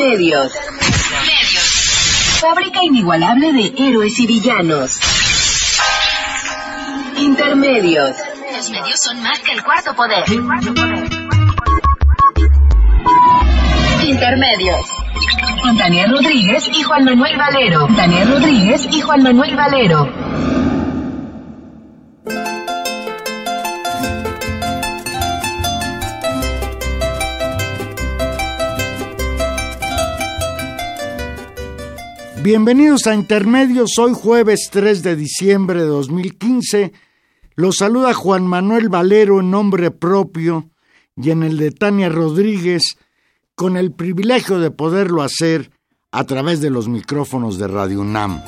Intermedios. Fábrica inigualable de héroes y villanos. Intermedios. Los medios son más que el cuarto poder. Intermedios. Con Daniel Rodríguez y Juan Manuel Valero. Daniel Rodríguez y Juan Manuel Valero. Bienvenidos a Intermedios, hoy jueves 3 de diciembre de 2015. Los saluda Juan Manuel Valero en nombre propio y en el de Tania Rodríguez, con el privilegio de poderlo hacer a través de los micrófonos de Radio UNAM.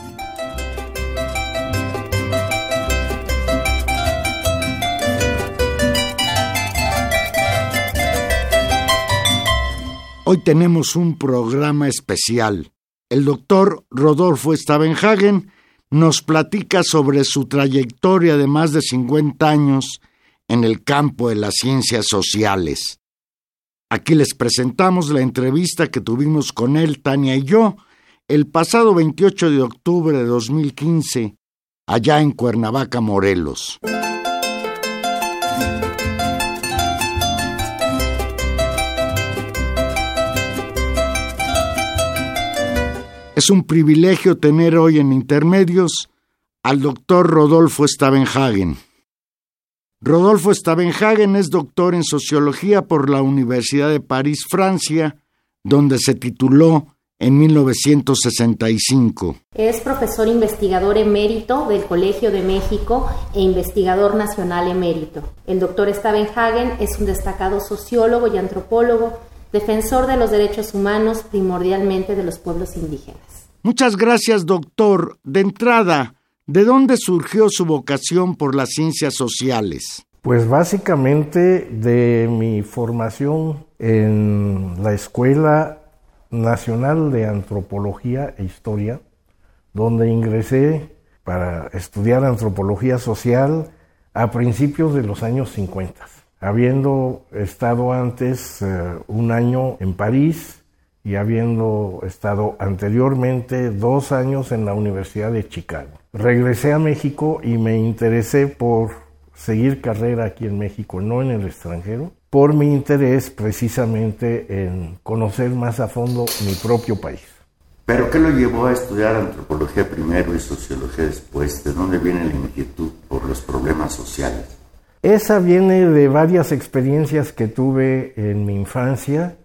Hoy tenemos un programa especial el doctor Rodolfo Stavenhagen nos platica sobre su trayectoria de más de 50 años en el campo de las ciencias sociales. Aquí les presentamos la entrevista que tuvimos con él, Tania y yo, el pasado 28 de octubre de 2015, allá en Cuernavaca, Morelos. Es un privilegio tener hoy en Intermedios al doctor Rodolfo Stavenhagen. Rodolfo Stavenhagen es doctor en sociología por la Universidad de París, Francia, donde se tituló en 1965. Es profesor investigador emérito del Colegio de México e investigador nacional emérito. El doctor Stavenhagen es un destacado sociólogo y antropólogo defensor de los derechos humanos, primordialmente de los pueblos indígenas. Muchas gracias, doctor. De entrada, ¿de dónde surgió su vocación por las ciencias sociales? Pues básicamente de mi formación en la Escuela Nacional de Antropología e Historia, donde ingresé para estudiar antropología social a principios de los años 50 habiendo estado antes eh, un año en París y habiendo estado anteriormente dos años en la Universidad de Chicago. Regresé a México y me interesé por seguir carrera aquí en México, no en el extranjero, por mi interés precisamente en conocer más a fondo mi propio país. ¿Pero qué lo llevó a estudiar antropología primero y sociología después? ¿De dónde viene la inquietud por los problemas sociales? Esa viene de varias experiencias que tuve en mi infancia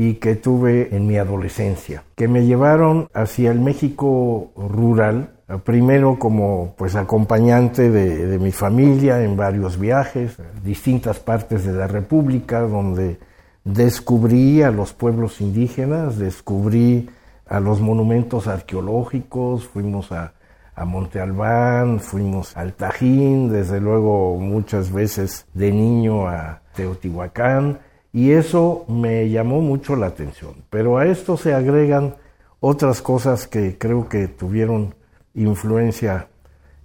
y que tuve en mi adolescencia, que me llevaron hacia el México rural, primero como pues acompañante de, mi familia en varios viajes, distintas partes de la República, donde descubrí a los pueblos indígenas, descubrí a los monumentos arqueológicos, fuimos a a Monte Albán, fuimos al Tajín, desde luego muchas veces de niño a Teotihuacán, y eso me llamó mucho la atención. Pero a esto se agregan otras cosas que creo que tuvieron influencia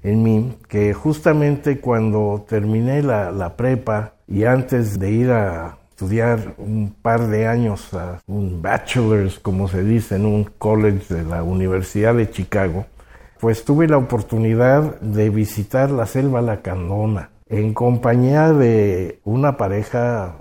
en mí, que justamente cuando terminé la, la prepa y antes de ir a estudiar un par de años a un bachelor's, como se dice, en un college de la Universidad de Chicago, pues tuve la oportunidad de visitar la selva lacandona en compañía de una pareja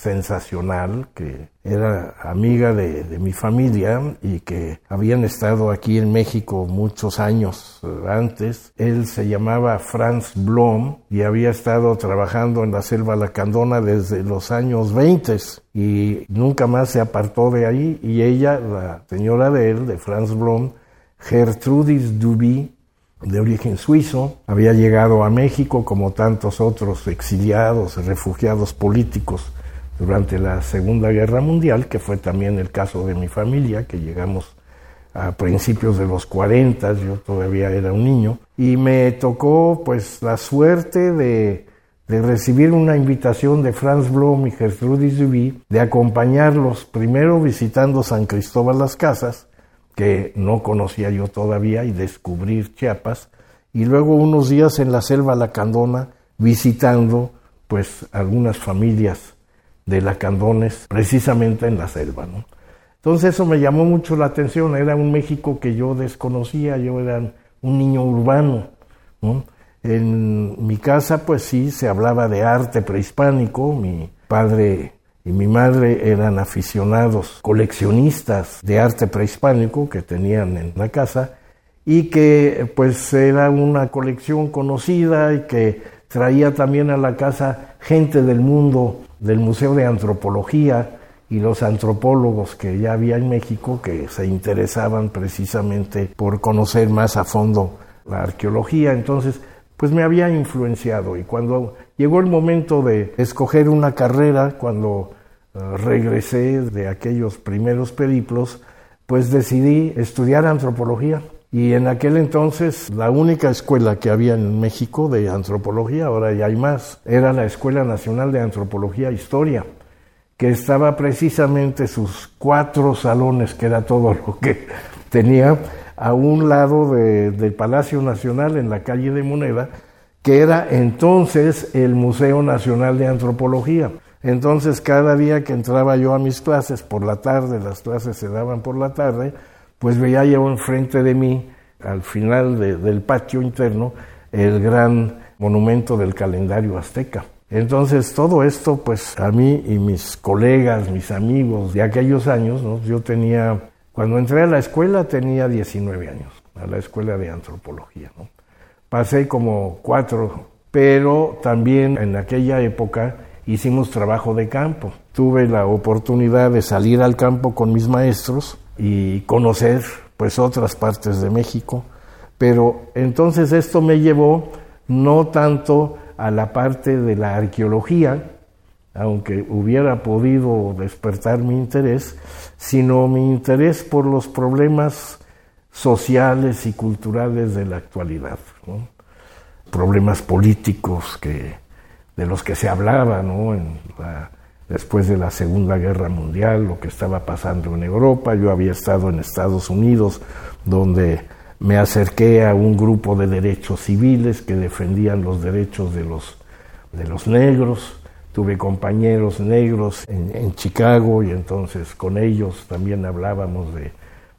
sensacional que era amiga de, mi familia y que habían estado aquí en México muchos años eh, antes. Él se llamaba Franz Blom y había estado trabajando en la selva lacandona desde los años 20 y nunca más se apartó de ahí y ella, la señora de él, de Franz Blom, Gertrudis Duby, de origen suizo, había llegado a México como tantos otros exiliados, refugiados políticos durante la Segunda Guerra Mundial, que fue también el caso de mi familia, que llegamos a principios de los 40, yo todavía era un niño, y me tocó pues la suerte de, recibir una invitación de Franz Blom y Gertrudis Duby de acompañarlos primero visitando San Cristóbal las Casas que no conocía yo todavía y descubrir Chiapas, y luego unos días en la selva lacandona visitando pues algunas familias de lacandones precisamente en la selva. Entonces eso me llamó mucho la atención, era un México que yo desconocía, yo era un niño urbano. En mi casa pues sí se hablaba de arte prehispánico, mi padre y mi madre eran aficionados, coleccionistas de arte prehispánico que tenían en la casa y que pues era una colección conocida y que traía también a la casa gente del mundo del Museo de Antropología y los antropólogos que ya había en México que se interesaban precisamente por conocer más a fondo la arqueología. Entonces, pues me había influenciado y cuando llegó el momento de escoger una carrera, cuando eh, regresé de aquellos primeros periplos, pues decidí estudiar antropología. Y en aquel entonces la única escuela que había en México de antropología, ahora ya hay más, era la Escuela Nacional de Antropología e Historia, que estaba precisamente sus cuatro salones, que era todo lo que tenía, a un lado del Palacio Nacional en la calle de Moneda, que era entonces el Museo Nacional de Antropología. Entonces cada día que entraba yo a mis clases por la tarde, las clases se daban por la tarde, pues veía yo enfrente de mí, al final del patio interno, el gran monumento del calendario azteca. Entonces todo esto, pues a mí y mis colegas, mis amigos de aquellos años, yo tenía, cuando entré a la escuela tenía 19 años, a la escuela de antropología. Pasé como cuatro, pero también en aquella época hicimos trabajo de campo. Tuve la oportunidad de salir al campo con mis maestros y conocer pues otras partes de México, pero entonces esto me llevó no tanto a la parte de la arqueología, aunque hubiera podido despertar mi interés, sino mi interés por los problemas sociales y culturales de la actualidad, problemas políticos que, de los que se hablaba en la después de la Segunda Guerra Mundial, lo que estaba pasando en Europa. Yo había estado en Estados Unidos, donde me acerqué a un grupo de derechos civiles que defendían los derechos de los, de los negros. Tuve compañeros negros en, Chicago y entonces con ellos también hablábamos de,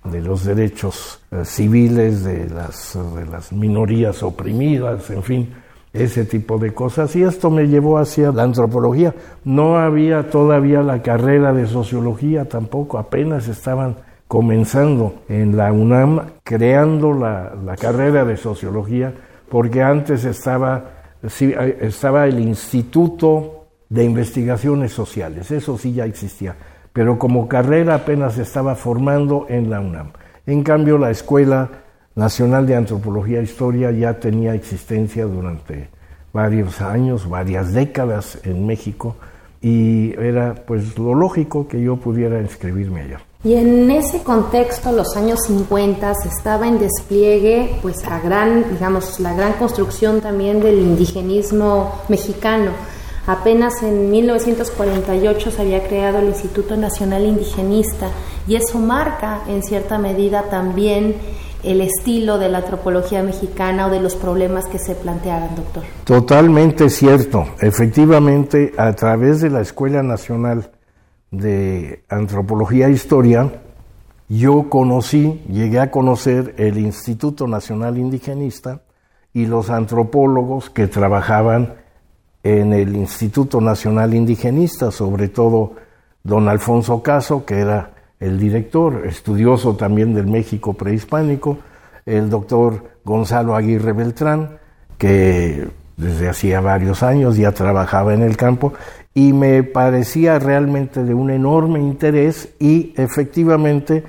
de los derechos eh, civiles, de las, de las minorías oprimidas, en fin ese tipo de cosas. Y esto me llevó hacia la antropología. No había todavía la carrera de sociología tampoco, apenas estaban comenzando en la UNAM creando la, carrera de sociología, porque antes estaba, estaba el Instituto de Investigaciones Sociales, eso sí ya existía, pero como carrera apenas estaba formando en la UNAM. En cambio, la escuela Nacional de Antropología e Historia ya tenía existencia durante varios años, varias décadas en México y era pues lo lógico que yo pudiera inscribirme allá. Y en ese contexto, los años 50 estaba en despliegue, pues a gran, digamos, la gran construcción también del indigenismo mexicano. Apenas en 1948 se había creado el Instituto Nacional Indigenista y eso marca en cierta medida también el estilo de la antropología mexicana o de los problemas que se planteaban, doctor. Totalmente cierto. Efectivamente, a través de la Escuela Nacional de Antropología e Historia, yo conocí, llegué a conocer el Instituto Nacional Indigenista y los antropólogos que trabajaban en el Instituto Nacional Indigenista, sobre todo don Alfonso Caso, que era el director, estudioso también del México prehispánico, el doctor Gonzalo Aguirre Beltrán, que desde hacía varios años ya trabajaba en el campo y me parecía realmente de un enorme interés y efectivamente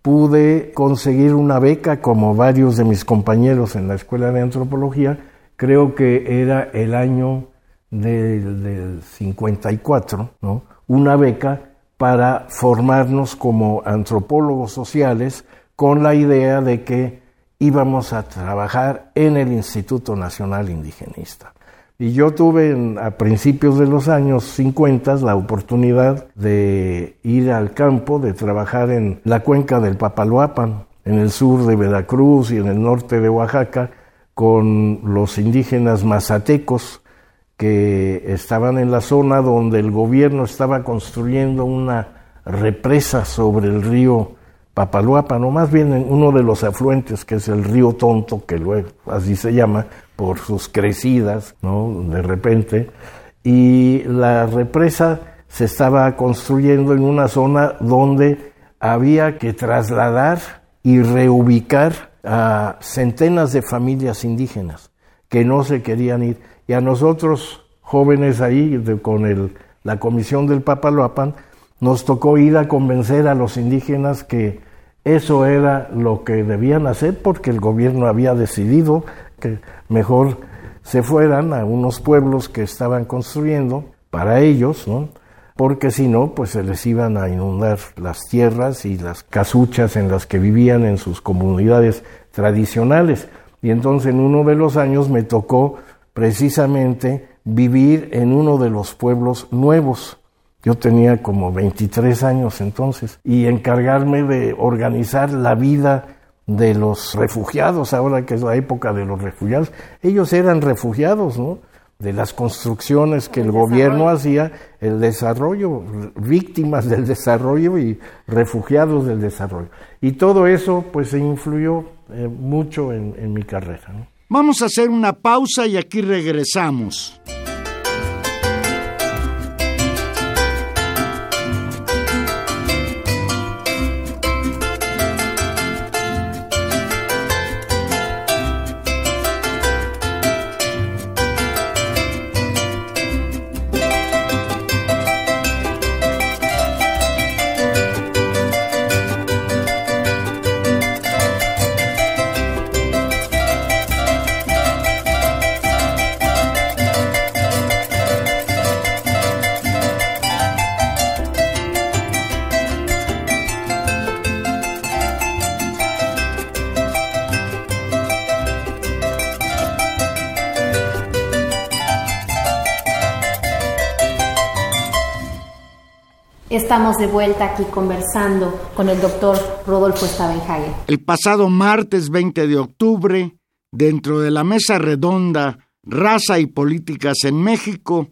pude conseguir una beca como varios de mis compañeros en la Escuela de Antropología, creo que era el año del, del 54, ¿no? una beca para formarnos como antropólogos sociales con la idea de que íbamos a trabajar en el Instituto Nacional Indigenista. Y yo tuve a principios de los años 50 la oportunidad de ir al campo, de trabajar en la cuenca del Papaloapan, en el sur de Veracruz y en el norte de Oaxaca, con los indígenas mazatecos, que estaban en la zona donde el gobierno estaba construyendo una represa sobre el río Papaloapan, o más bien en uno de los afluentes, que es el río Tonto, que luego así se llama, por sus crecidas, ¿no? De repente, y la represa se estaba construyendo en una zona donde había que trasladar y reubicar a centenas de familias indígenas que no se querían ir. Y a nosotros, jóvenes ahí, con el, la comisión del Papaloapan, nos tocó ir a convencer a los indígenas que eso era lo que debían hacer porque el gobierno había decidido que mejor se fueran a unos pueblos que estaban construyendo para ellos, ¿no? porque si no, pues se les iban a inundar las tierras y las casuchas en las que vivían en sus comunidades tradicionales. Y entonces en uno de los años me tocó precisamente vivir en uno de los pueblos nuevos yo tenía como 23 años entonces y encargarme de organizar la vida de los refugiados, ahora que es la época de los refugiados. Ellos eran refugiados, ¿no? De las construcciones que el, gobierno hacía, el desarrollo, víctimas del desarrollo y refugiados del desarrollo. Y todo eso pues se influyó eh, mucho en, en mi carrera. Vamos a hacer una pausa y aquí regresamos. Estamos de vuelta aquí conversando con el doctor Rodolfo Stavenhagen. El pasado martes 20 de octubre, dentro de la mesa redonda Raza y Políticas en México,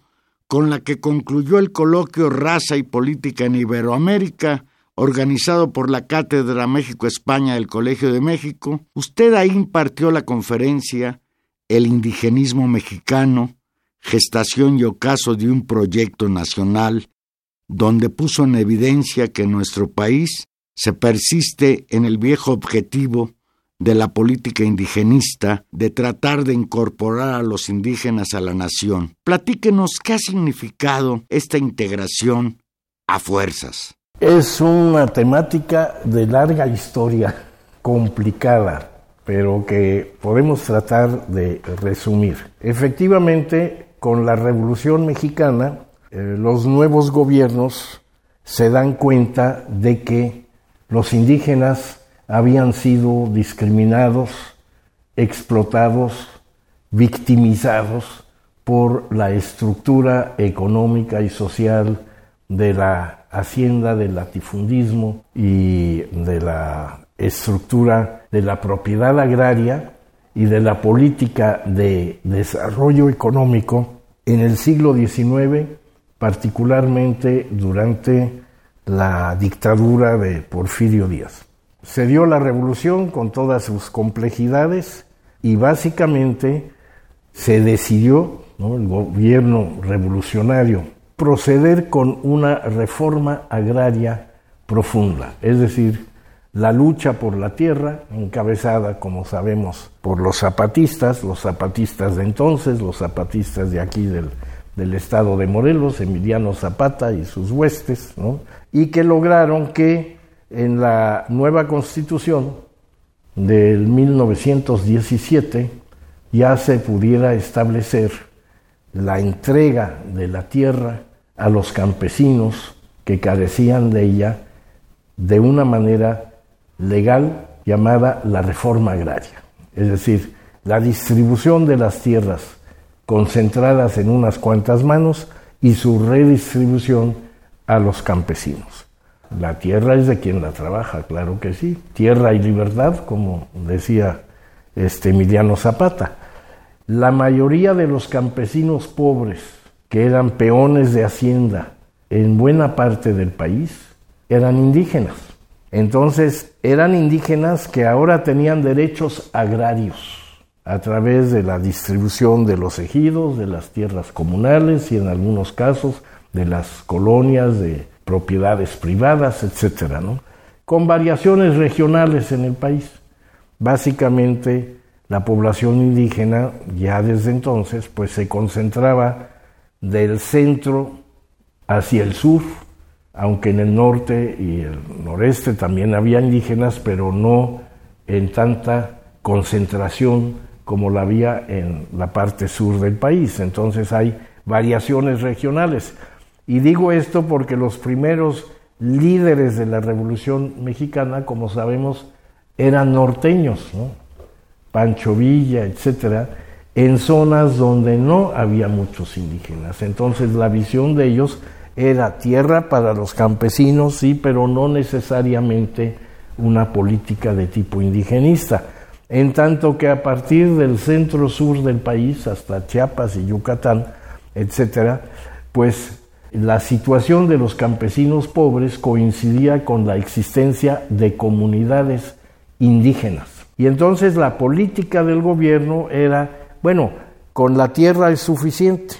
con la que concluyó el coloquio Raza y Política en Iberoamérica, organizado por la Cátedra México-España del Colegio de México, usted ahí impartió la conferencia El indigenismo mexicano, gestación y ocaso de un proyecto nacional donde puso en evidencia que nuestro país se persiste en el viejo objetivo de la política indigenista de tratar de incorporar a los indígenas a la nación. Platíquenos qué ha significado esta integración a fuerzas. Es una temática de larga historia, complicada, pero que podemos tratar de resumir. Efectivamente, con la Revolución Mexicana los nuevos gobiernos se dan cuenta de que los indígenas habían sido discriminados, explotados, victimizados por la estructura económica y social de la hacienda, del latifundismo y de la estructura de la propiedad agraria y de la política de desarrollo económico en el siglo XIX particularmente durante la dictadura de Porfirio Díaz. Se dio la revolución con todas sus complejidades y básicamente se decidió, el gobierno revolucionario, proceder con una reforma agraria profunda, es decir, la lucha por la tierra, encabezada, como sabemos, por los zapatistas, los zapatistas de entonces, los zapatistas de aquí del del estado de Morelos, Emiliano Zapata y sus huestes, y que lograron que en la nueva constitución del 1917 ya se pudiera establecer la entrega de la tierra a los campesinos que carecían de ella de una manera legal llamada la reforma agraria, es decir, la distribución de las tierras concentradas en unas cuantas manos y su redistribución a los campesinos. La tierra es de quien la trabaja, claro que sí. Tierra y libertad, como decía este Emiliano Zapata. La mayoría de los campesinos pobres, que eran peones de hacienda en buena parte del país, eran indígenas. Entonces eran indígenas que ahora tenían derechos agrarios a través de la distribución de los ejidos, de las tierras comunales y en algunos casos de las colonias de propiedades privadas, etcétera, con variaciones regionales en el país. Básicamente, la población indígena ya desde entonces pues se concentraba del centro hacia el sur, aunque en el norte y el noreste también había indígenas, pero no en tanta concentración como la había en la parte sur del país. Entonces hay variaciones regionales. Y digo esto porque los primeros líderes de la Revolución Mexicana, como sabemos, eran norteños, Pancho Villa, etcétera, en zonas donde no había muchos indígenas. Entonces la visión de ellos era tierra para los campesinos, sí, pero no necesariamente una política de tipo indigenista. En tanto que a partir del centro sur del país hasta Chiapas y Yucatán, etcétera, pues la situación de los campesinos pobres coincidía con la existencia de comunidades indígenas. Y entonces la política del gobierno era, bueno, con la tierra es suficiente.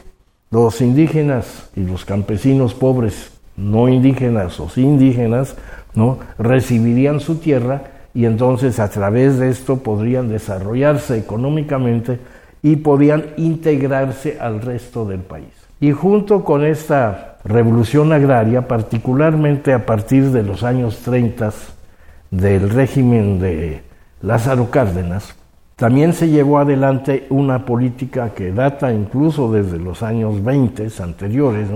Los indígenas y los campesinos pobres, no indígenas o indígenas, ¿no? recibirían su tierra y entonces a través de esto podrían desarrollarse económicamente y podían integrarse al resto del país. Y junto con esta revolución agraria, particularmente a partir de los años 30 del régimen de Lázaro Cárdenas, también se llevó adelante una política que data incluso desde los años 20 anteriores,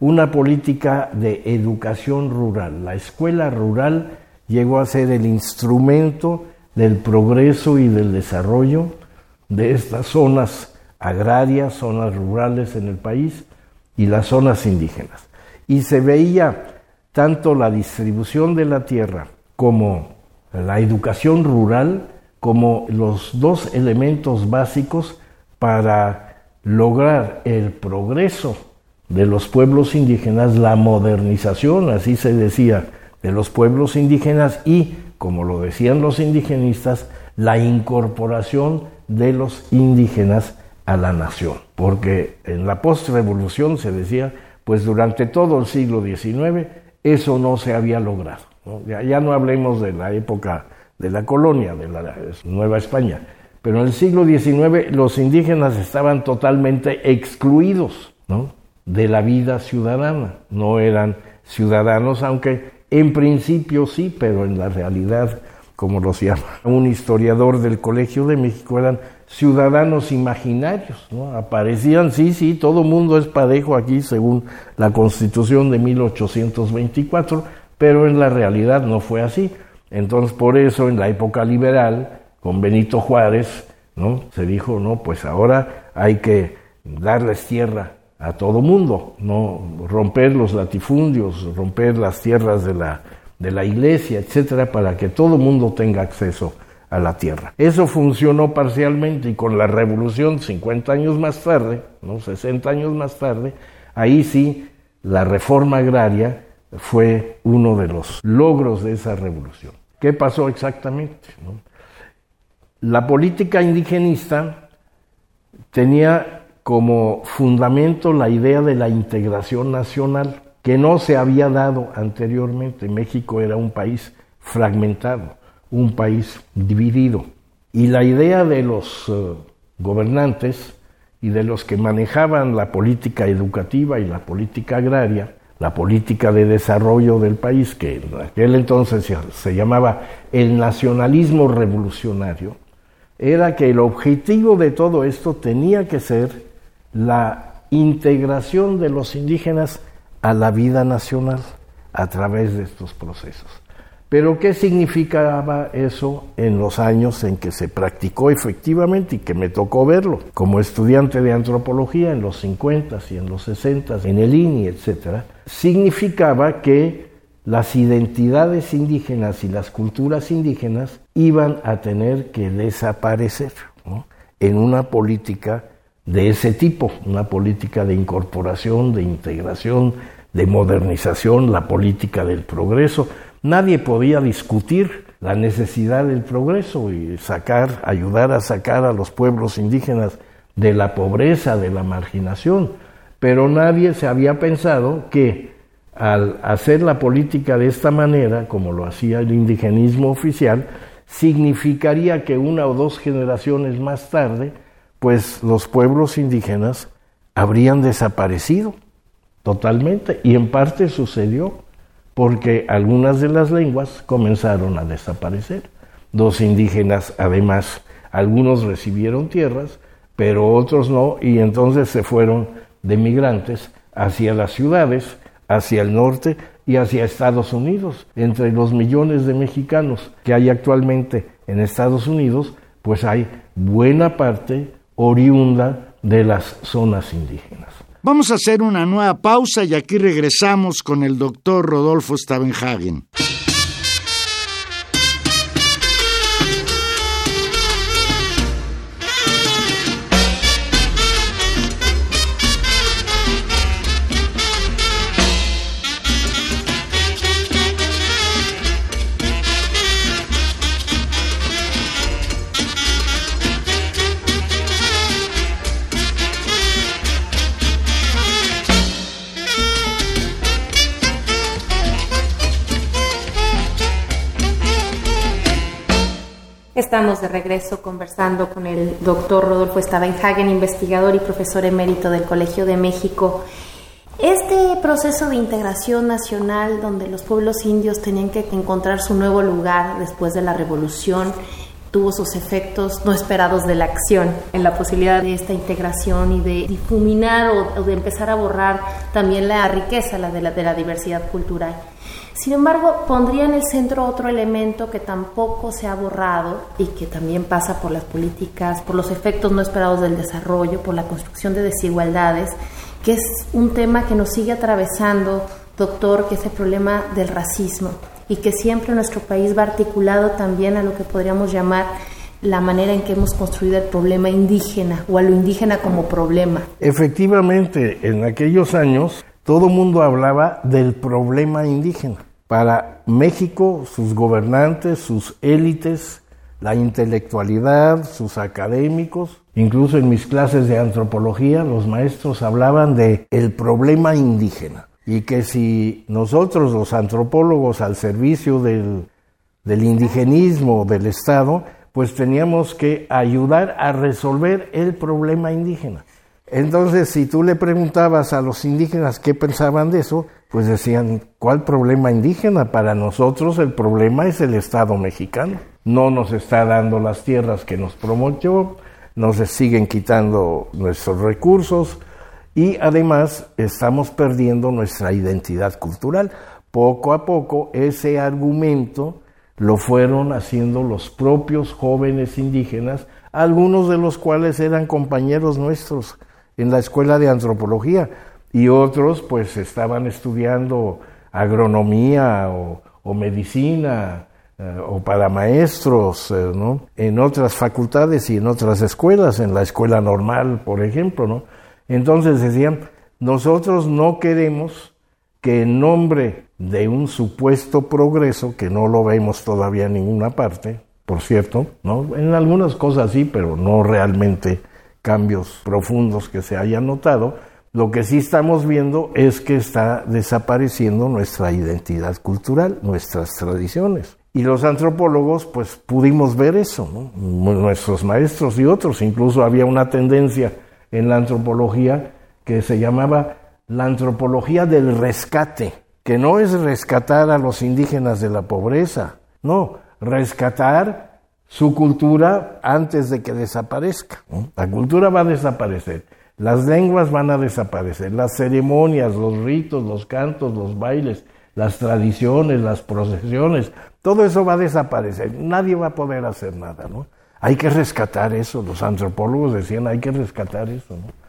una política de educación rural. La escuela rural llegó a ser el instrumento del progreso y del desarrollo de estas zonas agrarias, zonas rurales en el país y las zonas indígenas. Y se veía tanto la distribución de la tierra como la educación rural como los dos elementos básicos para lograr el progreso de los pueblos indígenas, la modernización, así se decía, de los pueblos indígenas y, como lo decían los indigenistas, la incorporación de los indígenas a la nación, porque en la postrevolución se decía, pues durante todo el siglo XIX eso no se había logrado. Ya, no hablemos de la época de la colonia, de la Nueva España, pero en el siglo XIX los indígenas estaban totalmente excluidos de la vida ciudadana, no eran ciudadanos, aunque en principio sí, pero en la realidad, como los llama un historiador del Colegio de México, eran ciudadanos imaginarios, ¿no? Aparecían, sí, sí, todo mundo es parejo aquí según la Constitución de 1824, pero en la realidad no fue así. Entonces, por eso en la época liberal, con Benito Juárez, ¿no? Se dijo, no, pues ahora hay que darles tierra a todo mundo, no romper los latifundios, romper las tierras de la, de la iglesia, etcétera, para que todo mundo tenga acceso a la tierra. Eso funcionó parcialmente y con la revolución 50 años más tarde, ¿no? 60 años más tarde, ahí sí la reforma agraria fue uno de los logros de esa revolución. ¿Qué pasó exactamente? La política indigenista tenía como fundamento la idea de la integración nacional, que no se había dado anteriormente. México era un país fragmentado un país dividido. Y la idea de los eh, gobernantes y de los que manejaban la política educativa y la política agraria, la política de desarrollo del país, que en aquel entonces se llamaba el nacionalismo revolucionario, era que el objetivo de todo esto tenía que ser la integración de los indígenas a la vida nacional a través de estos procesos. Pero ¿qué significaba eso en los años en que se practicó efectivamente y que me tocó verlo? Como estudiante de antropología en los 50 y en los 60 en el INI, etcétera, significaba que las identidades indígenas y las culturas indígenas iban a tener que desaparecer en una política de ese tipo, una política de incorporación, de integración, de modernización, la política del progreso. Nadie podía discutir la necesidad del progreso y sacar, ayudar a sacar a los pueblos indígenas de la pobreza, de la marginación. Pero nadie se había pensado que al hacer la política de esta manera, como lo hacía el indigenismo oficial, significaría que una o dos generaciones más tarde, pues los pueblos indígenas habrían desaparecido totalmente. Y en parte sucedió porque algunas de las lenguas comenzaron a desaparecer. Los indígenas, además, algunos recibieron tierras, pero otros no, y entonces se fueron de migrantes hacia las ciudades, hacia el norte y hacia Estados Unidos. Entre los millones de mexicanos que hay actualmente en Estados Unidos, pues hay buena parte oriunda de las zonas indígenas. Vamos a hacer una nueva pausa y aquí regresamos con el doctor Rodolfo Stavenhagen. Estamos de regreso conversando con el doctor Rodolfo Stavenhagen, investigador y profesor emérito del Colegio de México. Este proceso de integración nacional donde los pueblos indios tenían que encontrar su nuevo lugar después de la revolución tuvo sus efectos no esperados de la acción en la posibilidad de esta integración y de difuminar o, de empezar a borrar también la riqueza la de, la, de la diversidad cultural. Sin embargo, pondría en el centro otro elemento que tampoco se ha borrado y que también pasa por las políticas, por los efectos no esperados del desarrollo, por la construcción de desigualdades, que es un tema que nos sigue atravesando, doctor, que es el problema del racismo y que siempre nuestro país va articulado también a lo que podríamos llamar la manera en que hemos construido el problema indígena o a lo indígena como problema. Efectivamente, en aquellos años todo mundo hablaba del problema indígena. Para México, sus gobernantes, sus élites, la intelectualidad, sus académicos, incluso en mis clases de antropología, los maestros hablaban de el problema indígena y que si nosotros los antropólogos al servicio del, del indigenismo del Estado, pues teníamos que ayudar a resolver el problema indígena. Entonces, si tú le preguntabas a los indígenas qué pensaban de eso, pues decían, ¿cuál problema indígena? Para nosotros el problema es el Estado mexicano. No nos está dando las tierras que nos prometió, nos siguen quitando nuestros recursos y además estamos perdiendo nuestra identidad cultural. Poco a poco ese argumento lo fueron haciendo los propios jóvenes indígenas, algunos de los cuales eran compañeros nuestros en la escuela de antropología y otros pues estaban estudiando agronomía o, medicina eh, o para maestros eh, ¿no? en otras facultades y en otras escuelas, en la escuela normal, por ejemplo. ¿no? Entonces decían, nosotros no queremos que en nombre de un supuesto progreso, que no lo vemos todavía en ninguna parte, por cierto, ¿no? en algunas cosas sí, pero no realmente cambios profundos que se hayan notado, lo que sí estamos viendo es que está desapareciendo nuestra identidad cultural, nuestras tradiciones. Y los antropólogos, pues pudimos ver eso, nuestros maestros y otros. Incluso había una tendencia en la antropología que se llamaba la antropología del rescate, que no es rescatar a los indígenas de la pobreza, no, rescatar su cultura antes de que desaparezca. La cultura va a desaparecer, las lenguas van a desaparecer, las ceremonias, los ritos, los cantos, los bailes, las tradiciones, las procesiones, todo eso va a desaparecer, nadie va a poder hacer nada, ¿no? Hay que rescatar eso, los antropólogos decían, hay que rescatar eso, ¿no?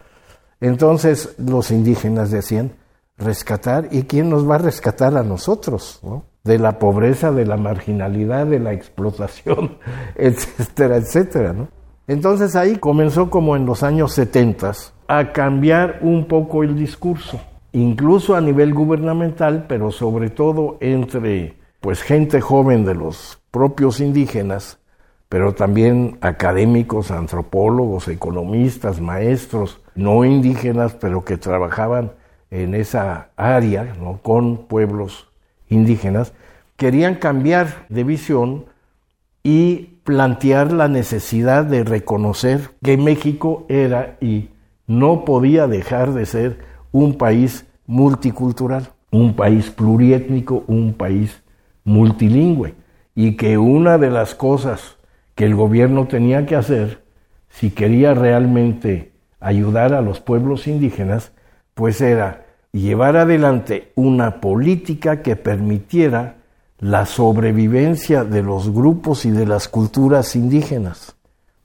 Entonces los indígenas decían, rescatar, ¿y quién nos va a rescatar a nosotros? ¿no? De la pobreza, de la marginalidad, de la explotación, etcétera, etcétera. ¿no? Entonces ahí comenzó como en los años 70 a cambiar un poco el discurso incluso a nivel gubernamental, pero sobre todo entre pues gente joven de los propios indígenas, pero también académicos, antropólogos, economistas, maestros no indígenas, pero que trabajaban en esa área ¿no? con pueblos indígenas, querían cambiar de visión y plantear la necesidad de reconocer que México era y no podía dejar de ser un país multicultural, un país pluriétnico, un país multilingüe, y que una de las cosas que el gobierno tenía que hacer, si quería realmente ayudar a los pueblos indígenas, pues era llevar adelante una política que permitiera la sobrevivencia de los grupos y de las culturas indígenas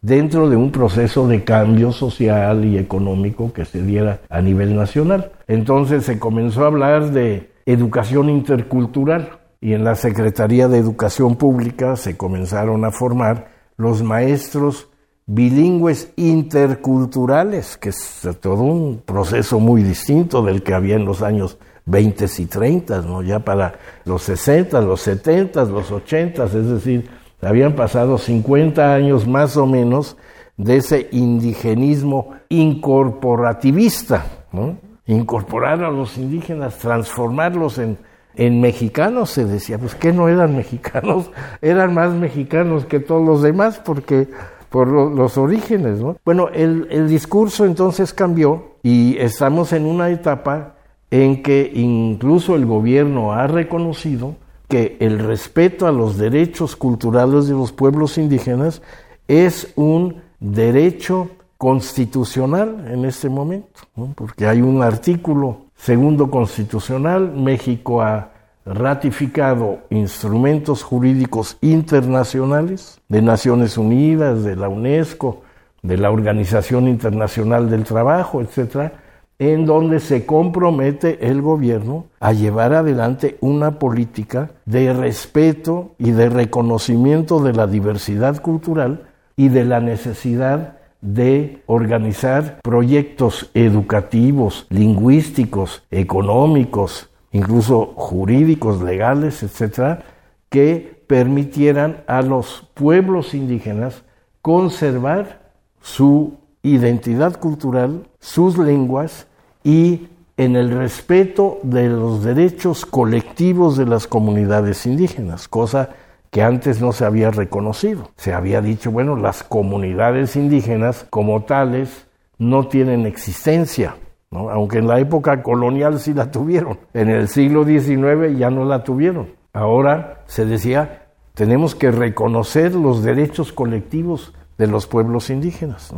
dentro de un proceso de cambio social y económico que se diera a nivel nacional. Entonces se comenzó a hablar de educación intercultural y en la Secretaría de Educación Pública se comenzaron a formar los maestros bilingües interculturales, que es todo un proceso muy distinto del que había en los años 20 y 30, ¿no? ya para los 60, los 70, los 80, es decir, habían pasado 50 años más o menos de ese indigenismo incorporativista, ¿no? incorporar a los indígenas, transformarlos en, en mexicanos, se decía, pues que no eran mexicanos, eran más mexicanos que todos los demás porque por los orígenes. ¿no? Bueno, el, discurso entonces cambió y estamos en una etapa en que incluso el gobierno ha reconocido que el respeto a los derechos culturales de los pueblos indígenas es un derecho constitucional en este momento, porque hay un artículo segundo constitucional, México ha ratificado instrumentos jurídicos internacionales de Naciones Unidas, de la UNESCO, de la Organización Internacional del Trabajo, etcétera, en donde se compromete el gobierno a llevar adelante una política de respeto y de reconocimiento de la diversidad cultural y de la necesidad de organizar proyectos educativos, lingüísticos, económicos, incluso jurídicos, legales, etcétera, que permitieran a los pueblos indígenas conservar su identidad cultural, sus lenguas y en el respeto de los derechos colectivos de las comunidades indígenas, cosa que antes no se había reconocido. Se había dicho, bueno, las comunidades indígenas como tales no tienen existencia, aunque en la época colonial sí la tuvieron. En el siglo XIX ya no la tuvieron. Ahora se decía, tenemos que reconocer los derechos colectivos de los pueblos indígenas.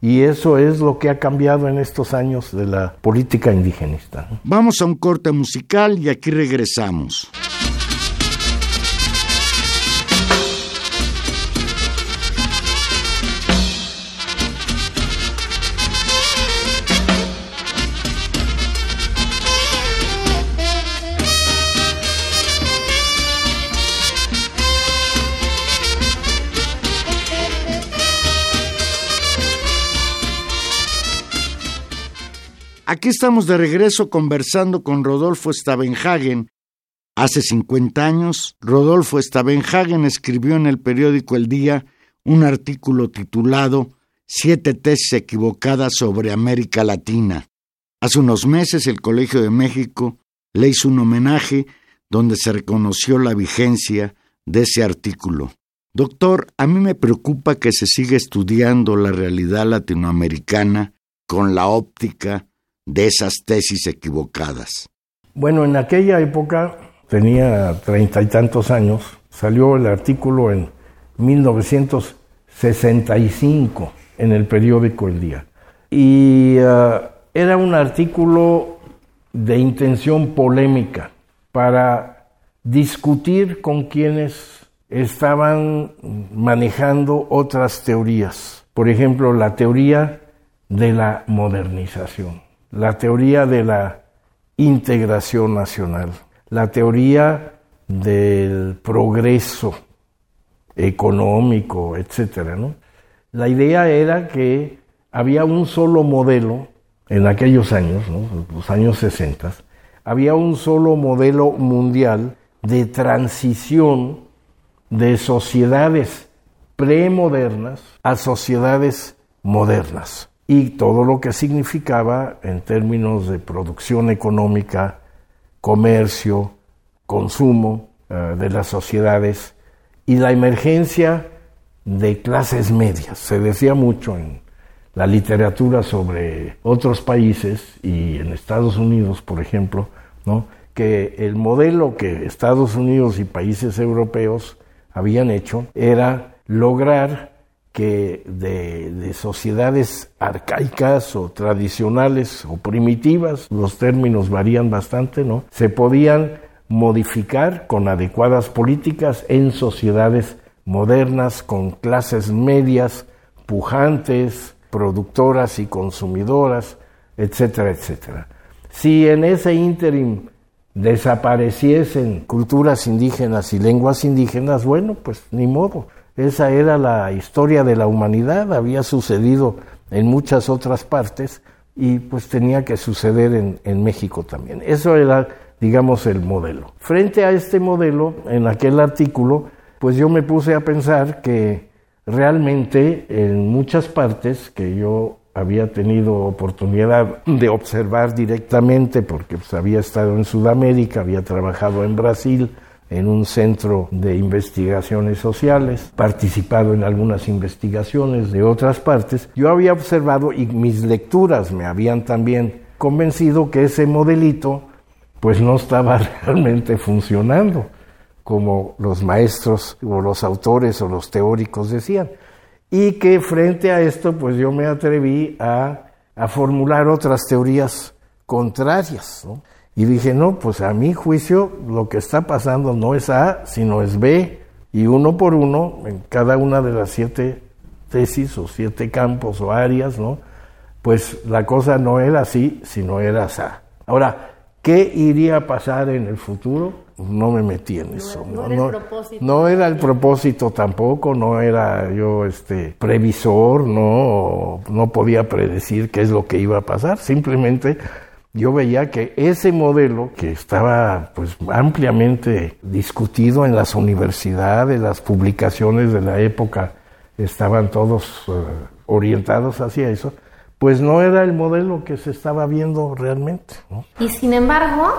Y eso es lo que ha cambiado en estos años de la política indigenista. Vamos a un corte musical y aquí regresamos. Aquí estamos de regreso conversando con Rodolfo Stavenhagen. Hace 50 años, Rodolfo Stavenhagen escribió en el periódico El Día un artículo titulado Siete tesis equivocadas sobre América Latina. Hace unos meses el Colegio de México le hizo un homenaje donde se reconoció la vigencia de ese artículo. Doctor, a mí me preocupa que se siga estudiando la realidad latinoamericana con la óptica de esas tesis equivocadas? Bueno, en aquella época, tenía treinta y tantos años, salió el artículo en 1965 en el periódico El Día. Y uh, era un artículo de intención polémica para discutir con quienes estaban manejando otras teorías. Por ejemplo, la teoría de la modernización la teoría de la integración nacional, la teoría del progreso económico, etcétera, ¿no? La idea era que había un solo modelo en aquellos años, los años 60, había un solo modelo mundial de transición de sociedades premodernas a sociedades modernas y todo lo que significaba en términos de producción económica, comercio, consumo eh, de las sociedades y la emergencia de clases medias. Se decía mucho en la literatura sobre otros países y en Estados Unidos, por ejemplo, ¿no? que el modelo que Estados Unidos y países europeos habían hecho era lograr que de, sociedades arcaicas o tradicionales o primitivas, los términos varían bastante, ¿no? Se podían modificar con adecuadas políticas en sociedades modernas con clases medias, pujantes, productoras y consumidoras, etcétera, etcétera. Si en ese ínterim desapareciesen culturas indígenas y lenguas indígenas, bueno, pues ni modo. Esa era la historia de la humanidad, había sucedido en muchas otras partes y pues tenía que suceder en, México también. Eso era, digamos, el modelo. Frente a este modelo, en aquel artículo, pues yo me puse a pensar que realmente en muchas partes que yo había tenido oportunidad de observar directamente porque pues, había estado en Sudamérica, había trabajado en Brasil en un centro de investigaciones sociales, participado en algunas investigaciones de otras partes, yo había observado y mis lecturas me habían también convencido que ese modelito pues no estaba realmente funcionando como los maestros o los autores o los teóricos decían y que frente a esto pues yo me atreví a, formular otras teorías contrarias. Y dije, no, pues a mi juicio lo que está pasando no es A, sino es B, y uno por uno, en cada una de las siete tesis o siete campos o áreas, ¿no? Pues la cosa no era así, sino era A. Ahora, ¿qué iría a pasar en el futuro? no me metí en eso. No, era, el propósito. no era el propósito tampoco, no era yo este previsor, no, no podía predecir qué es lo que iba a pasar, simplemente yo veía que ese modelo que estaba pues ampliamente discutido en las universidades, las publicaciones de la época estaban todos eh, orientados hacia eso, pues no era el modelo que se estaba viendo realmente. Y sin embargo,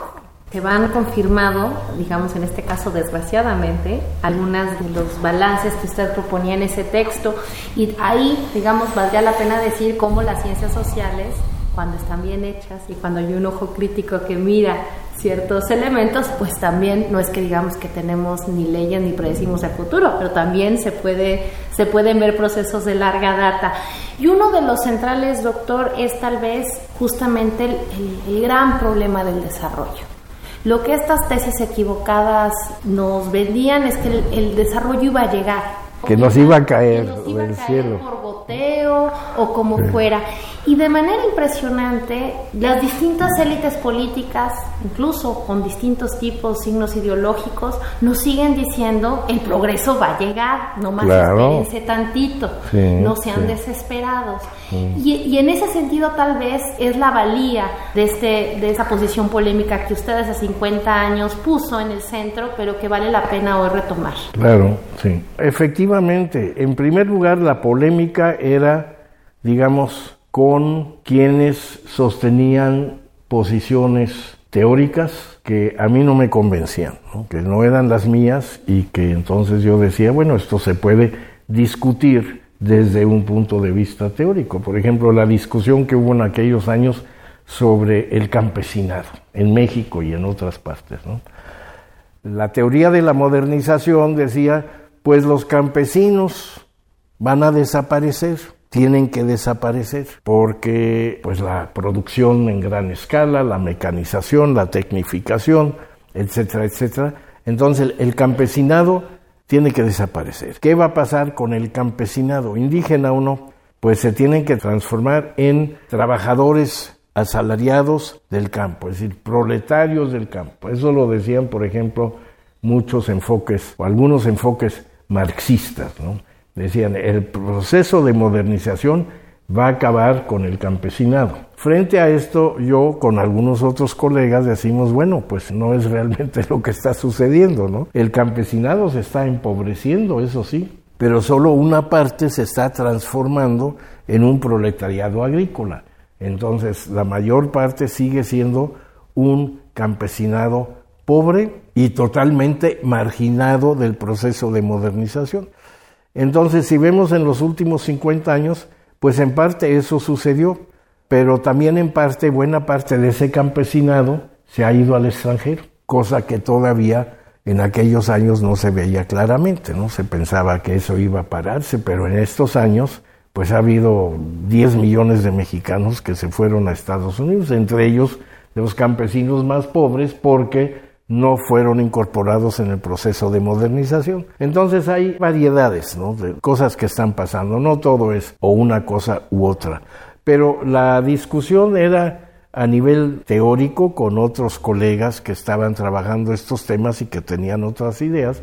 se van confirmado, digamos en este caso desgraciadamente, algunas de los balances que usted proponía en ese texto y ahí, digamos, valdría la pena decir cómo las ciencias sociales, cuando están bien hechas y cuando hay un ojo crítico que mira ciertos elementos, pues también no es que digamos que tenemos ni leyes ni predecimos el futuro, pero también se puede se pueden ver procesos de larga data. Y uno de los centrales, doctor, es tal vez justamente el gran problema del desarrollo. Lo que estas tesis equivocadas nos vendían es que el, desarrollo iba a llegar. Que nos iba a caer del cielo. Por goteo o como fuera. Y de manera impresionante, las distintas élites políticas, incluso con distintos tipos, signos ideológicos, nos siguen diciendo el progreso va a llegar, no más claro. tantito, no sean desesperados. Y, y, en ese sentido tal vez es la valía de, este, de esa posición polémica que usted hace 50 años puso en el centro, pero que vale la pena hoy retomar. Claro, sí. Efectivamente, en primer lugar, la polémica era, digamos, con quienes sostenían posiciones teóricas que a mí no me convencían, que no eran las mías y que entonces yo decía, bueno, esto se puede discutir desde un punto de vista teórico. Por ejemplo, la discusión que hubo en aquellos años sobre el campesinado en México y en otras partes. La teoría de la modernización decía, pues los campesinos van a desaparecer tienen que desaparecer porque pues la producción en gran escala, la mecanización, la tecnificación, etcétera, etcétera. Entonces el, campesinado tiene que desaparecer. ¿Qué va a pasar con el campesinado, indígena o no? Pues se tienen que transformar en trabajadores asalariados del campo, es decir, proletarios del campo. Eso lo decían, por ejemplo, muchos enfoques o algunos enfoques marxistas, ¿no? Decían, el proceso de modernización va a acabar con el campesinado. Frente a esto, yo con algunos otros colegas decimos, bueno, pues no es realmente lo que está sucediendo, ¿no? El campesinado se está empobreciendo, eso sí, pero solo una parte se está transformando en un proletariado agrícola. Entonces, la mayor parte sigue siendo un campesinado pobre y totalmente marginado del proceso de modernización. Entonces, si vemos en los últimos 50 años, pues en parte eso sucedió, pero también en parte, buena parte de ese campesinado se ha ido al extranjero, cosa que todavía en aquellos años no se veía claramente, ¿no? Se pensaba que eso iba a pararse, pero en estos años, pues ha habido 10 millones de mexicanos que se fueron a Estados Unidos, entre ellos los campesinos más pobres, porque no fueron incorporados en el proceso de modernización. Entonces hay variedades de cosas que están pasando, no todo es o una cosa u otra, pero la discusión era a nivel teórico con otros colegas que estaban trabajando estos temas y que tenían otras ideas,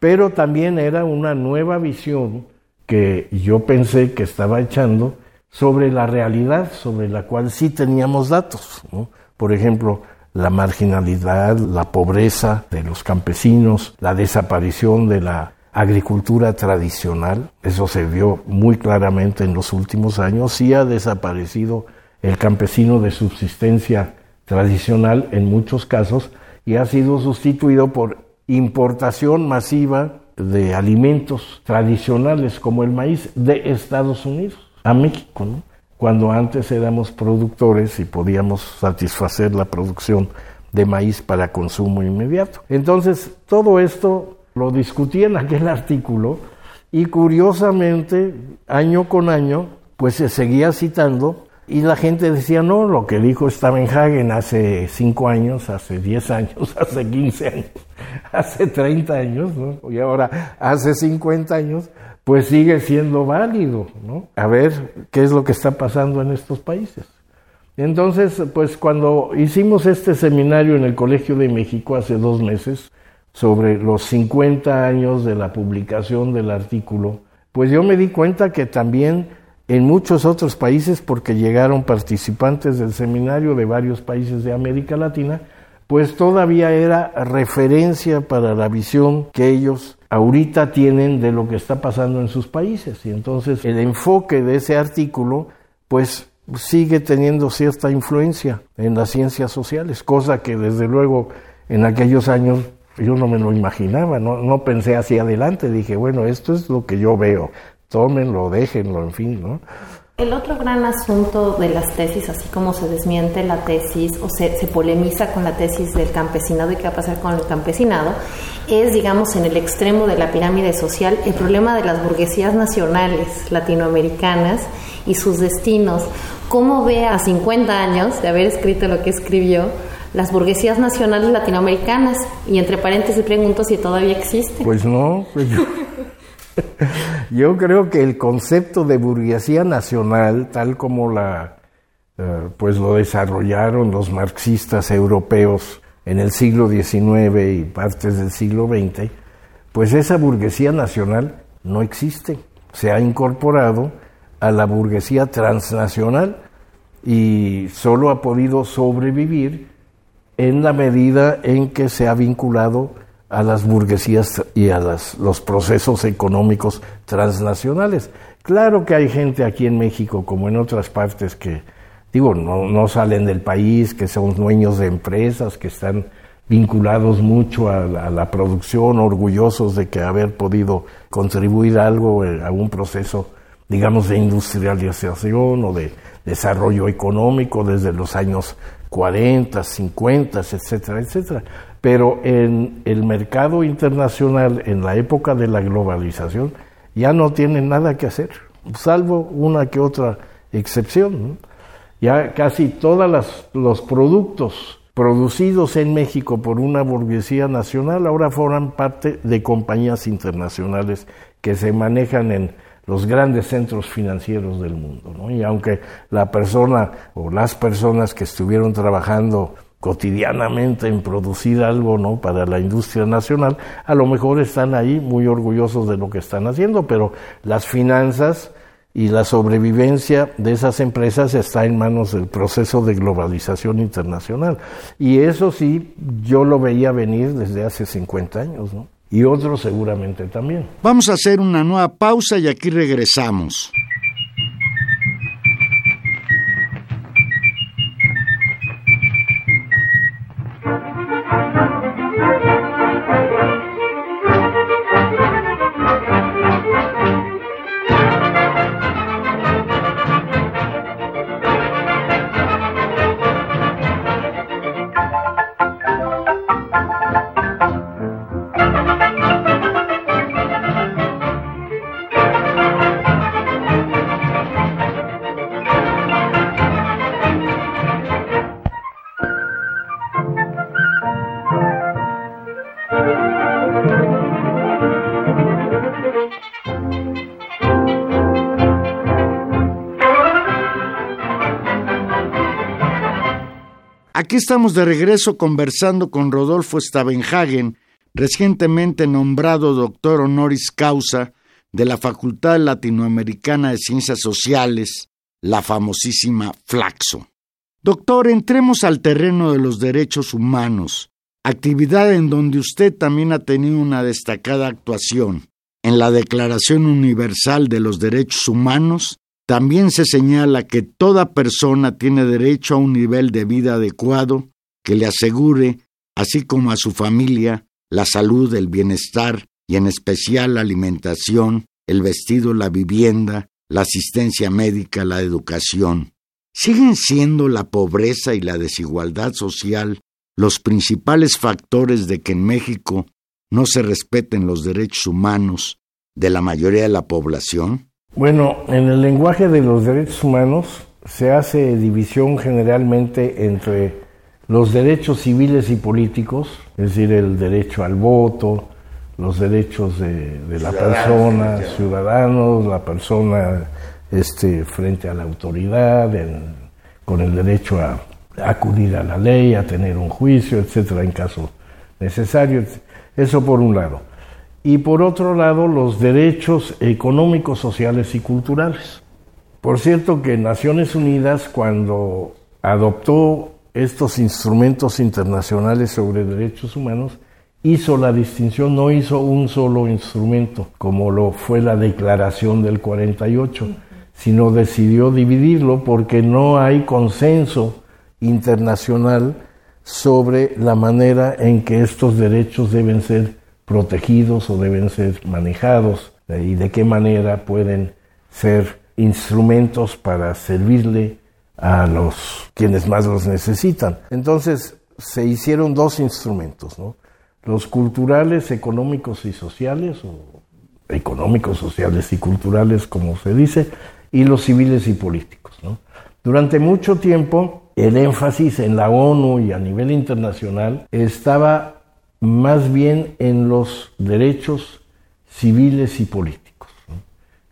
pero también era una nueva visión que yo pensé que estaba echando sobre la realidad, sobre la cual sí teníamos datos. Por ejemplo, la marginalidad, la pobreza de los campesinos, la desaparición de la agricultura tradicional, eso se vio muy claramente en los últimos años, sí ha desaparecido el campesino de subsistencia tradicional en muchos casos y ha sido sustituido por importación masiva de alimentos tradicionales como el maíz de Estados Unidos a México. ¿no? Cuando antes éramos productores y podíamos satisfacer la producción de maíz para consumo inmediato. Entonces, todo esto lo discutí en aquel artículo y curiosamente, año con año, pues se seguía citando y la gente decía, no, lo que dijo Stavenhagen hace 5 años, hace 10 años, hace 15 años, hace 30 años, ¿no? y ahora hace 50 años, pues sigue siendo válido, ¿no? A ver qué es lo que está pasando en estos países. Entonces, pues cuando hicimos este seminario en el Colegio de México hace dos meses sobre los 50 años de la publicación del artículo, pues yo me di cuenta que también en muchos otros países, porque llegaron participantes del seminario de varios países de América Latina, pues todavía era referencia para la visión que ellos ahorita tienen de lo que está pasando en sus países. Y entonces el enfoque de ese artículo, pues sigue teniendo cierta influencia en las ciencias sociales, cosa que desde luego en aquellos años yo no me lo imaginaba, no, no pensé hacia adelante, dije, bueno, esto es lo que yo veo, tómenlo, déjenlo, en fin, ¿no? El otro gran asunto de las tesis, así como se desmiente la tesis o se, se, polemiza con la tesis del campesinado y qué va a pasar con el campesinado, es, digamos, en el extremo de la pirámide social, el problema de las burguesías nacionales latinoamericanas y sus destinos. ¿Cómo ve a 50 años de haber escrito lo que escribió? las burguesías nacionales latinoamericanas y entre paréntesis pregunto si todavía existen. Pues no, pues yo, yo creo que el concepto de burguesía nacional, tal como la, uh, pues lo desarrollaron los marxistas europeos en el siglo XIX y partes del siglo XX, pues esa burguesía nacional no existe. Se ha incorporado a la burguesía transnacional y solo ha podido sobrevivir en la medida en que se ha vinculado a las burguesías y a las, los procesos económicos transnacionales. Claro que hay gente aquí en México, como en otras partes, que, digo, no, no salen del país, que son dueños de empresas, que están vinculados mucho a la, a la, producción, orgullosos de que haber podido contribuir algo a un proceso, digamos, de industrialización o de desarrollo económico desde los años 40, 50, etcétera, etcétera. Pero en el mercado internacional, en la época de la globalización, ya no tienen nada que hacer, salvo una que otra excepción. Ya casi todos los productos producidos en México por una burguesía nacional ahora forman parte de compañías internacionales que se manejan en los grandes centros financieros del mundo. Y aunque la persona o las personas que estuvieron trabajando cotidianamente en producir algo ¿no? para la industria nacional, a lo mejor están ahí muy orgullosos de lo que están haciendo, pero las finanzas y la sobrevivencia de esas empresas está en manos del proceso de globalización internacional. Y eso sí, yo lo veía venir desde hace 50 años, ¿no? Y otros seguramente también. Vamos a hacer una nueva pausa y aquí regresamos. Estamos de regreso conversando con Rodolfo Stavenhagen, recientemente nombrado doctor honoris causa de la Facultad Latinoamericana de Ciencias Sociales, la famosísima Flaxo. Doctor, entremos al terreno de los derechos humanos, actividad en donde usted también ha tenido una destacada actuación. En la Declaración Universal de los Derechos Humanos también se señala que toda persona tiene derecho a un nivel de vida adecuado que le asegure, así como a su familia, la salud, el bienestar y en especial la alimentación, el vestido, la vivienda, la asistencia médica, la educación. ¿Siguen siendo la pobreza y la desigualdad social los principales factores de que en México no se respeten los derechos humanos de la mayoría de la población? Bueno, en el lenguaje de los derechos humanos se hace división generalmente entre los derechos civiles y políticos, es decir, el derecho al voto, los derechos de, la persona, ciudadanos, la persona este, frente a la autoridad, con el derecho a, a acudir a la ley, a tener un juicio, etcétera, en caso necesario. Eso por un lado y por otro lado los derechos económicos, sociales y culturales. Por cierto que Naciones Unidas cuando adoptó estos instrumentos internacionales sobre derechos humanos, hizo la distinción, no hizo un solo instrumento, como lo fue la Declaración del 48, sino decidió dividirlo porque no hay consenso internacional sobre la manera en que estos derechos deben ser protegidos o deben ser manejados y de qué manera pueden ser instrumentos para servirle a los quienes más los necesitan. Entonces se hicieron dos instrumentos, los culturales, económicos y sociales, o económicos, sociales y culturales, como se dice, y los civiles y políticos. Durante mucho tiempo el énfasis en la ONU y a nivel internacional estaba más bien en los derechos civiles y políticos.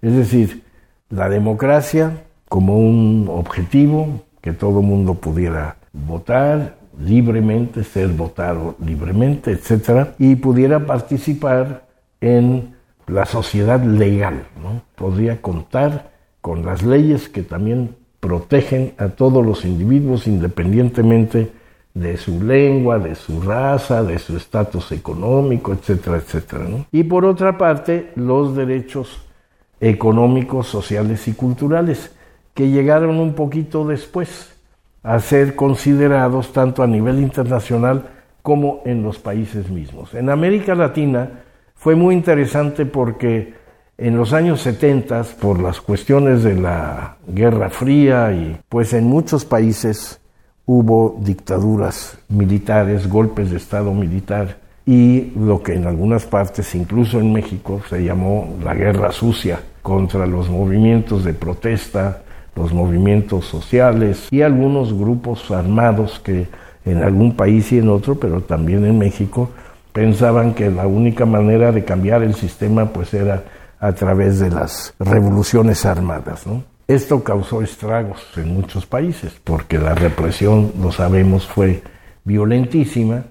Es decir, la democracia como un objetivo, que todo mundo pudiera votar libremente, ser votado libremente, etc., y pudiera participar en la sociedad legal. ¿no? Podría contar con las leyes que también protegen a todos los individuos independientemente de su lengua, de su raza, de su estatus económico, etcétera, etcétera. Y por otra parte, los derechos económicos, sociales y culturales, que llegaron un poquito después a ser considerados tanto a nivel internacional como en los países mismos. En América Latina fue muy interesante porque en los años 70, por las cuestiones de la Guerra Fría y pues en muchos países hubo dictaduras militares, golpes de Estado militar y lo que en algunas partes, incluso en México, se llamó la guerra sucia contra los movimientos de protesta, los movimientos sociales y algunos grupos armados que en algún país y en otro, pero también en México, pensaban que la única manera de cambiar el sistema pues era a través de las revoluciones armadas, ¿no? Esto causó estragos en muchos países, porque la represión, lo sabemos, fue violentísima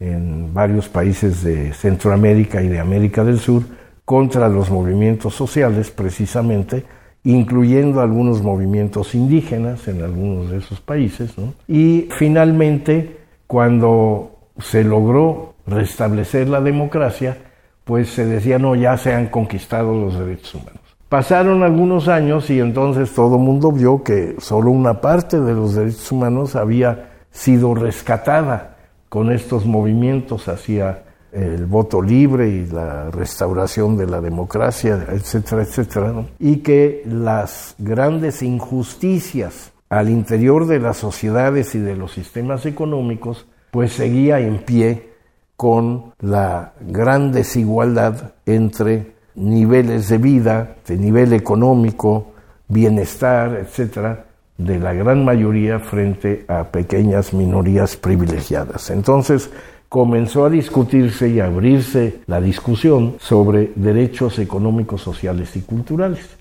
en varios países de Centroamérica y de América del Sur contra los movimientos sociales, precisamente, incluyendo algunos movimientos indígenas en algunos de esos países. Y finalmente, cuando se logró restablecer la democracia, pues se decía, no, ya se han conquistado los derechos humanos. Pasaron algunos años y entonces todo el mundo vio que solo una parte de los derechos humanos había sido rescatada con estos movimientos hacia el voto libre y la restauración de la democracia, etcétera, etcétera, y que las grandes injusticias al interior de las sociedades y de los sistemas económicos, pues seguía en pie con la gran desigualdad entre niveles de vida, de nivel económico, bienestar, etcétera, de la gran mayoría frente a pequeñas minorías privilegiadas. Entonces, comenzó a discutirse y abrirse la discusión sobre derechos económicos, sociales y culturales.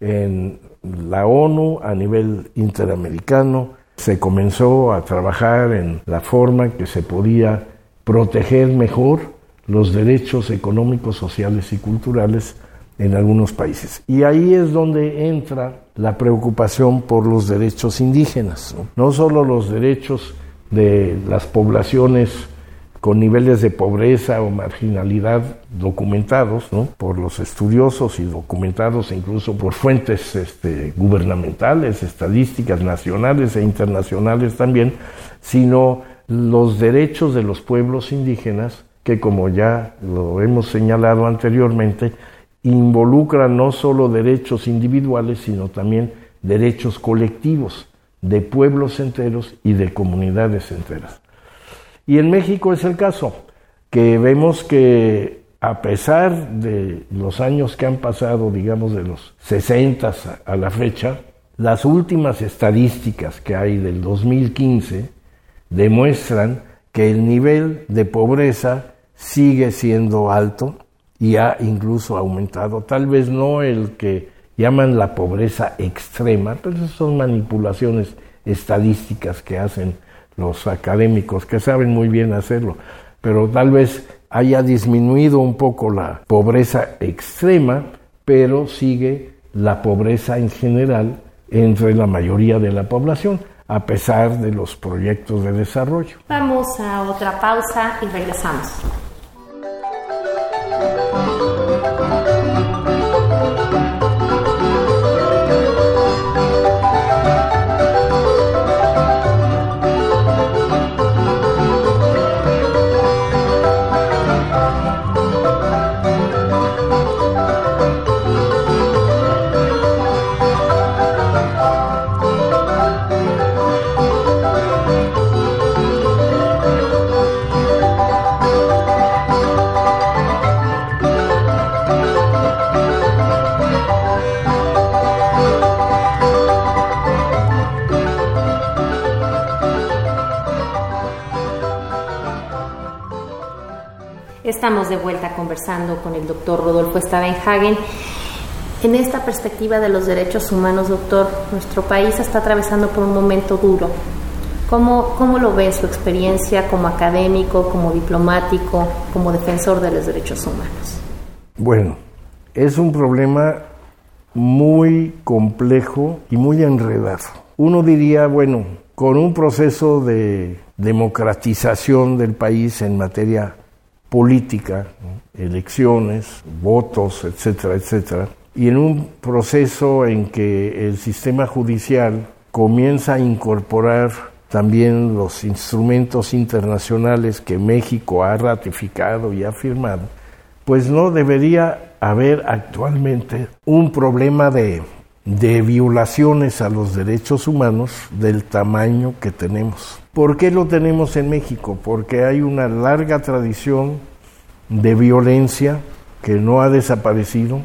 En la ONU a nivel interamericano se comenzó a trabajar en la forma que se podía proteger mejor los derechos económicos, sociales y culturales en algunos países. Y ahí es donde entra la preocupación por los derechos indígenas, no, solo los derechos de las poblaciones con niveles de pobreza o marginalidad documentados por los estudiosos y documentados incluso por fuentes este, gubernamentales, estadísticas nacionales e internacionales también, sino los derechos de los pueblos indígenas que como ya lo hemos señalado anteriormente, involucran no solo derechos individuales, sino también derechos colectivos de pueblos enteros y de comunidades enteras. Y en México es el caso, que vemos que a pesar de los años que han pasado, digamos de los 60 a la fecha, las últimas estadísticas que hay del 2015 demuestran que el nivel de pobreza sigue siendo alto y ha incluso aumentado. Tal vez no el que llaman la pobreza extrema, pero esas son manipulaciones estadísticas que hacen los académicos que saben muy bien hacerlo, pero tal vez haya disminuido un poco la pobreza extrema, pero sigue la pobreza en general entre la mayoría de la población, a pesar de los proyectos de desarrollo. Vamos a otra pausa y regresamos. Estamos de vuelta conversando con el doctor Rodolfo Stavenhagen. En esta perspectiva de los derechos humanos, doctor, nuestro país está atravesando por un momento duro. ¿Cómo, cómo lo ve su experiencia como académico, como diplomático, como defensor de los derechos humanos? Bueno, es un problema muy complejo y muy enredado. Uno diría, bueno, con un proceso de democratización del país en materia política, elecciones, votos, etcétera, etcétera, y en un proceso en que el sistema judicial comienza a incorporar también los instrumentos internacionales que México ha ratificado y ha firmado, pues no debería haber actualmente un problema de, de violaciones a los derechos humanos del tamaño que tenemos. ¿Por qué lo tenemos en México? Porque hay una larga tradición de violencia que no ha desaparecido,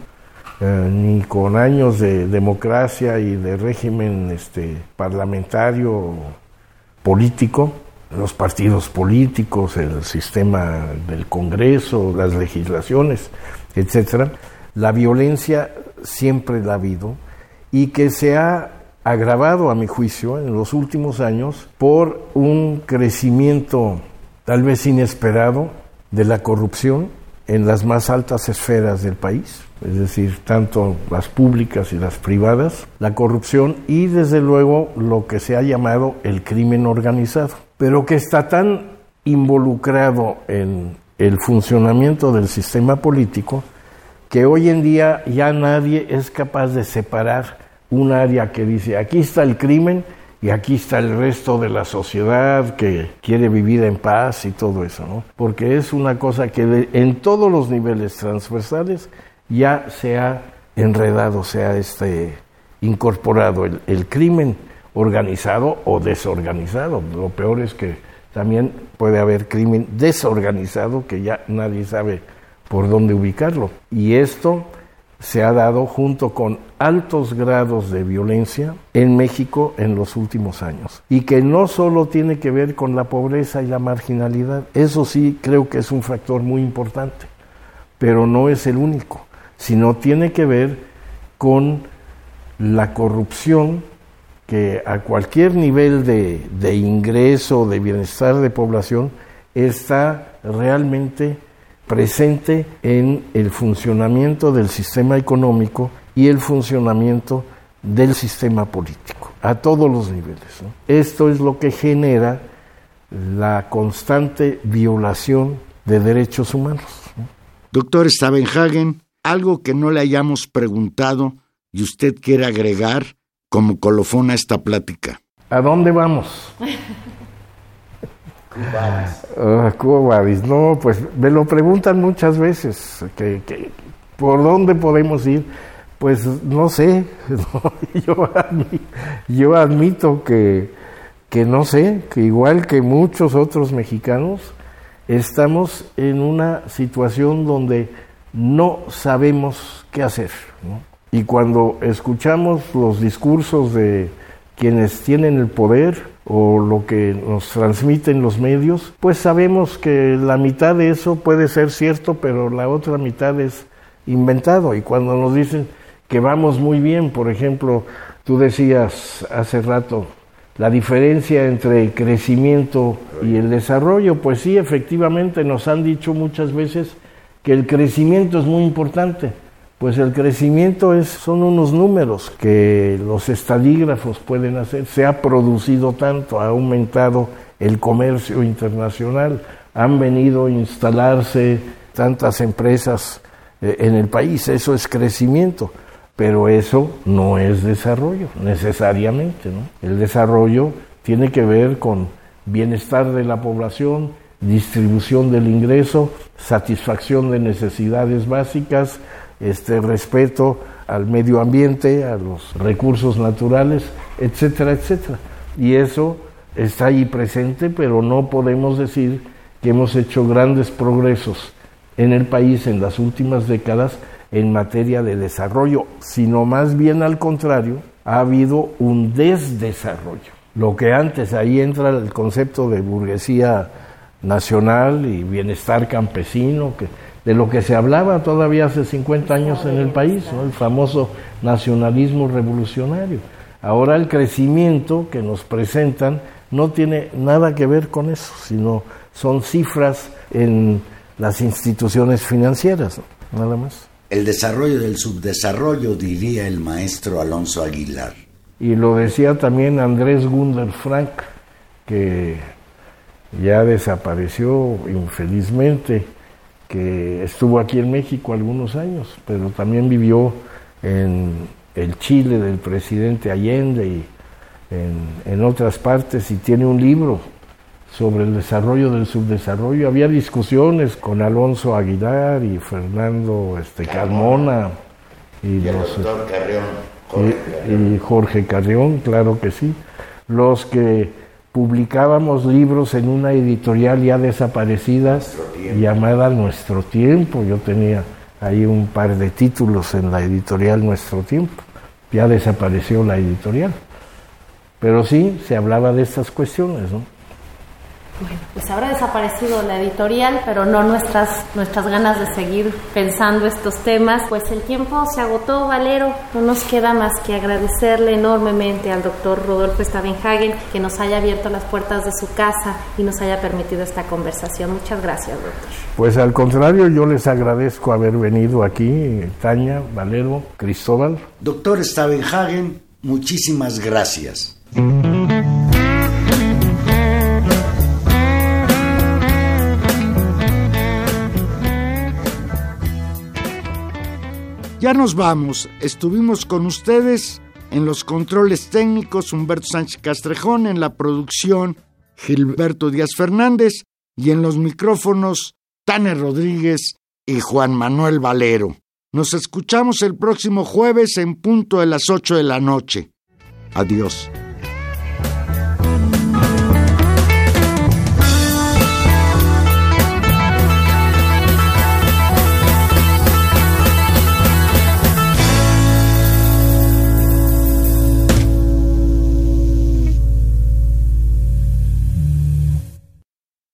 eh, ni con años de democracia y de régimen este, parlamentario político, los partidos políticos, el sistema del Congreso, las legislaciones, etcétera. La violencia siempre la ha habido y que se ha agravado, a mi juicio, en los últimos años por un crecimiento tal vez inesperado de la corrupción en las más altas esferas del país. es decir, tanto las públicas y las privadas, la corrupción y desde luego lo que se ha llamado el crimen organizado, pero que está tan involucrado en el funcionamiento del sistema político que hoy en día ya nadie es capaz de separar un área que dice aquí está el crimen y aquí está el resto de la sociedad que quiere vivir en paz y todo eso, ¿no? Porque es una cosa que en todos los niveles transversales ya se ha enredado, se ha este, incorporado el, el crimen organizado o desorganizado. Lo peor es que también puede haber crimen desorganizado que ya nadie sabe por dónde ubicarlo. Y esto se ha dado junto con altos grados de violencia en México en los últimos años. Y que no solo tiene que ver con la pobreza y la marginalidad, eso sí creo que es un factor muy importante, pero no es el único, sino tiene que ver con la corrupción que a cualquier nivel de, de ingreso, de bienestar de población, está realmente presente en el funcionamiento del sistema económico y el funcionamiento del sistema político, a todos los niveles. Esto es lo que genera la constante violación de derechos humanos. Doctor Stabenhagen, algo que no le hayamos preguntado y usted quiere agregar como colofón a esta plática. ¿A dónde vamos? Uh, no, pues me lo preguntan muchas veces, que, ¿por dónde podemos ir? Pues no sé, yo, admito, yo, admito que, que no sé, que igual que muchos otros mexicanos, estamos en una situación donde no sabemos qué hacer. Y cuando escuchamos los discursos de quienes tienen el poder, o lo que nos transmiten los medios, pues sabemos que la mitad de eso puede ser cierto, pero la otra mitad es inventado. Y cuando nos dicen que vamos muy bien, por ejemplo, tú decías hace rato, la diferencia entre el crecimiento y el desarrollo, pues sí, efectivamente nos han dicho muchas veces que el crecimiento es muy importante, pues el crecimiento es, son unos números que los estadígrafos pueden hacer. Se ha producido tanto, ha aumentado el comercio internacional, han venido a instalarse tantas empresas eh, en el país. Eso es crecimiento, pero eso no es desarrollo necesariamente. El desarrollo tiene que ver con bienestar de la población, distribución del ingreso, satisfacción de necesidades básicas, este respeto al medio ambiente, a los recursos naturales, etcétera, etcétera. Y eso está ahí presente, pero no podemos decir que hemos hecho grandes progresos en el país en las últimas décadas en materia de desarrollo, sino más bien al contrario, ha habido un desdesarrollo. Lo que antes, ahí entra el concepto de burguesía nacional y bienestar campesino, que de lo que se hablaba todavía hace 50 años en el país, el famoso nacionalismo revolucionario. Ahora el crecimiento que nos presentan no tiene nada que ver con eso, sino son cifras en las instituciones financieras, nada más. El desarrollo del subdesarrollo, diría el maestro Alonso Aguilar. Y lo decía también Andrés Gunder Frank, que ya desapareció infelizmente que estuvo aquí en México algunos años, pero también vivió en el Chile del presidente Allende y en, otras partes y tiene un libro sobre el desarrollo del subdesarrollo. Había discusiones con Alonso Aguilar y Fernando este, Carmona. Y, los, y Jorge Carrión, claro que sí, los que publicábamos libros en una editorial ya desaparecida llamada Nuestro Tiempo. Yo tenía ahí un par de títulos en la editorial Nuestro Tiempo. Ya desapareció la editorial. Pero sí se hablaba de estas cuestiones, ¿no? Bueno, pues habrá desaparecido la editorial, pero no nuestras, nuestras ganas de seguir pensando estos temas. Pues el tiempo se agotó, Valero. No nos queda más que agradecerle enormemente al doctor Rodolfo Stavenhagen que nos haya abierto las puertas de su casa y nos haya permitido esta conversación. Muchas gracias, doctor. Pues al contrario, yo les agradezco haber venido aquí, Tania, Valero, Cristóbal. Doctor Stavenhagen, muchísimas gracias. Ya nos vamos. Estuvimos con ustedes en los controles técnicos Humberto Sánchez Castrejón, en la producción Gilberto Díaz Fernández y en los micrófonos Tane Rodríguez y Juan Manuel Valero. Nos escuchamos el próximo jueves en punto de las 8 de la noche. Adiós.